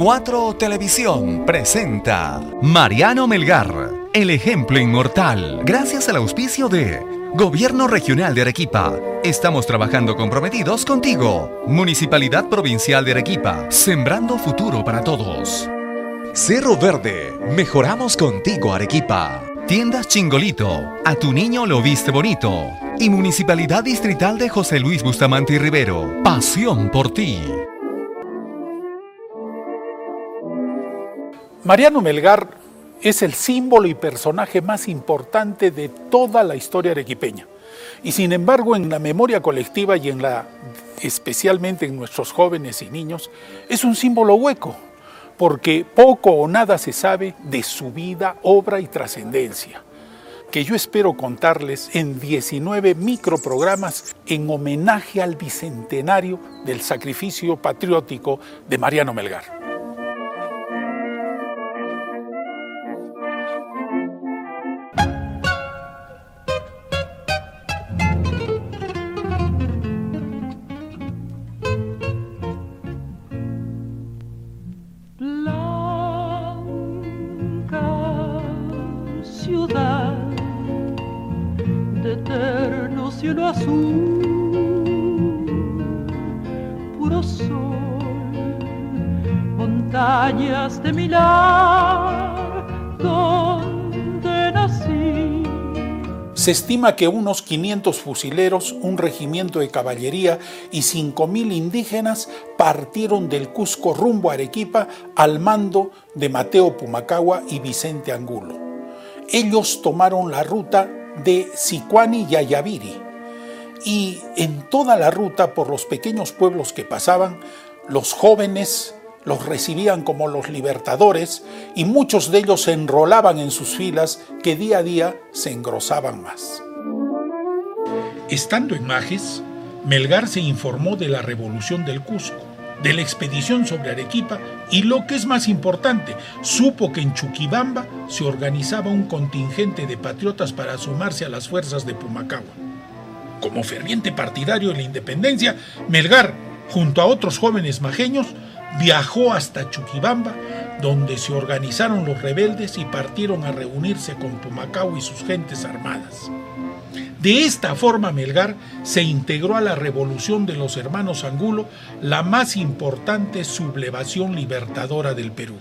4 Televisión presenta Mariano Melgar, el ejemplo inmortal, gracias al auspicio de Gobierno Regional de Arequipa. Estamos trabajando comprometidos contigo. Municipalidad Provincial de Arequipa, sembrando futuro para todos. Cerro Verde, mejoramos contigo Arequipa. Tiendas Chingolito, a tu niño lo viste bonito. Y Municipalidad Distrital de José Luis Bustamante y Rivero, pasión por ti. Mariano Melgar es el símbolo y personaje más importante de toda la historia arequipeña. Y sin embargo, en la memoria colectiva y en la especialmente en nuestros jóvenes y niños, es un símbolo hueco, porque poco o nada se sabe de su vida, obra y trascendencia, que yo espero contarles en 19 microprogramas en homenaje al bicentenario del sacrificio patriótico de Mariano Melgar. Se estima que unos 500 fusileros, un regimiento de caballería y 5.000 indígenas partieron del Cusco rumbo a Arequipa al mando de Mateo Pumacagua y Vicente Angulo. Ellos tomaron la ruta de Sicuani y Ayaviri y en toda la ruta por los pequeños pueblos que pasaban, los jóvenes los recibían como los libertadores y muchos de ellos se enrolaban en sus filas que día a día se engrosaban más. Estando en Majes, Melgar se informó de la revolución del Cusco, de la expedición sobre Arequipa y lo que es más importante, supo que en Chuquibamba se organizaba un contingente de patriotas para sumarse a las fuerzas de Pumacagua. Como ferviente partidario de la independencia, Melgar, junto a otros jóvenes majeños, viajó hasta Chuquibamba, donde se organizaron los rebeldes y partieron a reunirse con Pumacao y sus gentes armadas. De esta forma Melgar se integró a la revolución de los hermanos Angulo, la más importante sublevación libertadora del Perú.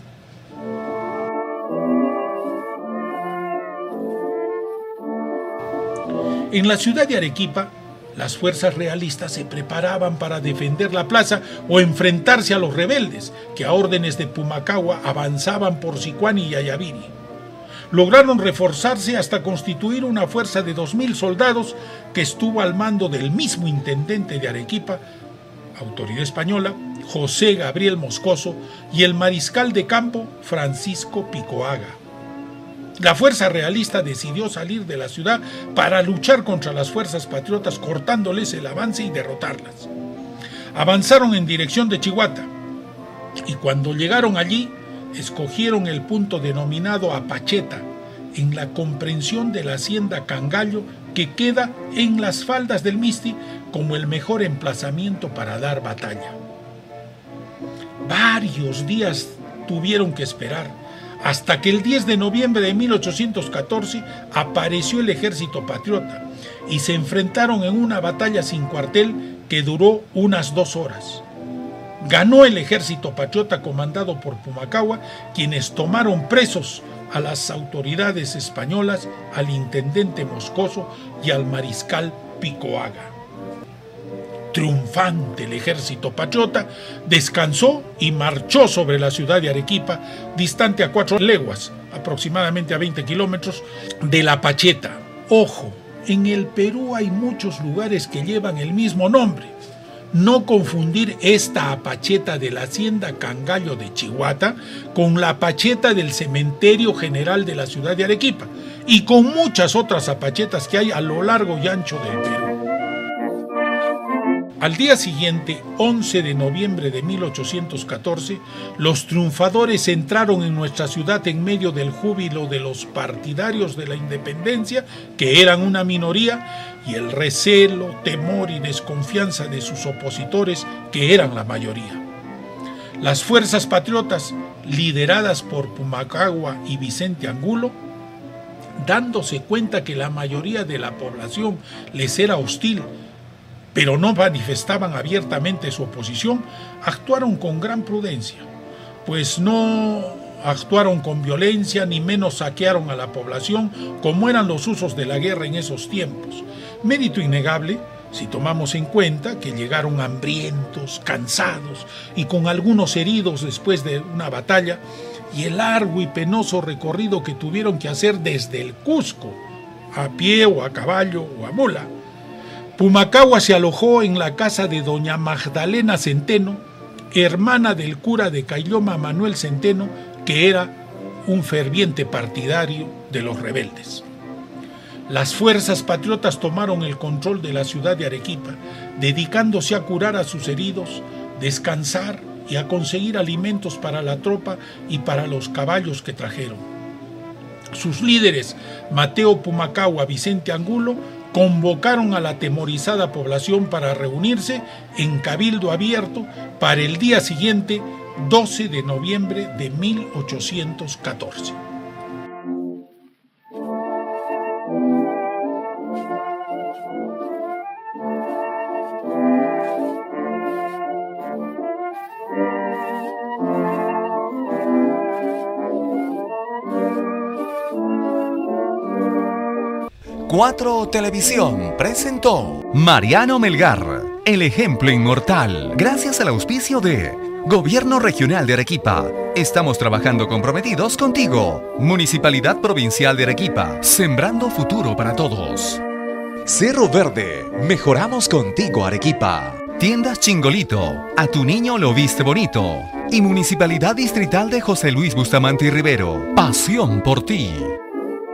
En la ciudad de Arequipa, las fuerzas realistas se preparaban para defender la plaza o enfrentarse a los rebeldes, que a órdenes de Pumacagua avanzaban por Sicuani y Ayaviri. Lograron reforzarse hasta constituir una fuerza de 2.000 soldados que estuvo al mando del mismo intendente de Arequipa, autoridad española, José Gabriel Moscoso, y el mariscal de campo Francisco Picoaga. La fuerza realista decidió salir de la ciudad para luchar contra las fuerzas patriotas cortándoles el avance y derrotarlas. Avanzaron en dirección de Chihuahua y cuando llegaron allí escogieron el punto denominado Apacheta, en la comprensión de la hacienda Cangallo que queda en las faldas del Misti como el mejor emplazamiento para dar batalla. Varios días tuvieron que esperar hasta que el 10 de noviembre de 1814 apareció el ejército patriota y se enfrentaron en una batalla sin cuartel que duró unas dos horas. Ganó el ejército patriota comandado por Pumacagua, quienes tomaron presos a las autoridades españolas, al intendente Moscoso y al mariscal Picoaga triunfante el ejército patriota, descansó y marchó sobre la ciudad de Arequipa, distante a cuatro leguas, aproximadamente a 20 kilómetros, de la Pacheta. Ojo, en el Perú hay muchos lugares que llevan el mismo nombre. No confundir esta apacheta de la hacienda Cangallo de Chihuahua con la apacheta del cementerio general de la ciudad de Arequipa y con muchas otras apachetas que hay a lo largo y ancho del Perú. Al día siguiente, 11 de noviembre de 1814, los triunfadores entraron en nuestra ciudad en medio del júbilo de los partidarios de la independencia, que eran una minoría, y el recelo, temor y desconfianza de sus opositores, que eran la mayoría. Las fuerzas patriotas, lideradas por Pumacagua y Vicente Angulo, dándose cuenta que la mayoría de la población les era hostil, pero no manifestaban abiertamente su oposición, actuaron con gran prudencia, pues no actuaron con violencia ni menos saquearon a la población como eran los usos de la guerra en esos tiempos. Mérito innegable si tomamos en cuenta que llegaron hambrientos, cansados y con algunos heridos después de una batalla, y el largo y penoso recorrido que tuvieron que hacer desde el Cusco, a pie o a caballo o a mula. Pumacagua se alojó en la casa de doña Magdalena Centeno, hermana del cura de Cailloma Manuel Centeno, que era un ferviente partidario de los rebeldes. Las fuerzas patriotas tomaron el control de la ciudad de Arequipa, dedicándose a curar a sus heridos, descansar y a conseguir alimentos para la tropa y para los caballos que trajeron. Sus líderes, Mateo Pumacagua, Vicente Angulo, convocaron a la atemorizada población para reunirse en cabildo abierto para el día siguiente, 12 de noviembre de 1814. Cuatro Televisión presentó Mariano Melgar, el ejemplo inmortal, gracias al auspicio de Gobierno Regional de Arequipa. Estamos trabajando comprometidos contigo. Municipalidad Provincial de Arequipa, sembrando futuro para todos. Cerro Verde, mejoramos contigo Arequipa. Tiendas Chingolito, a tu niño lo viste bonito. Y Municipalidad Distrital de José Luis Bustamante y Rivero, pasión por ti.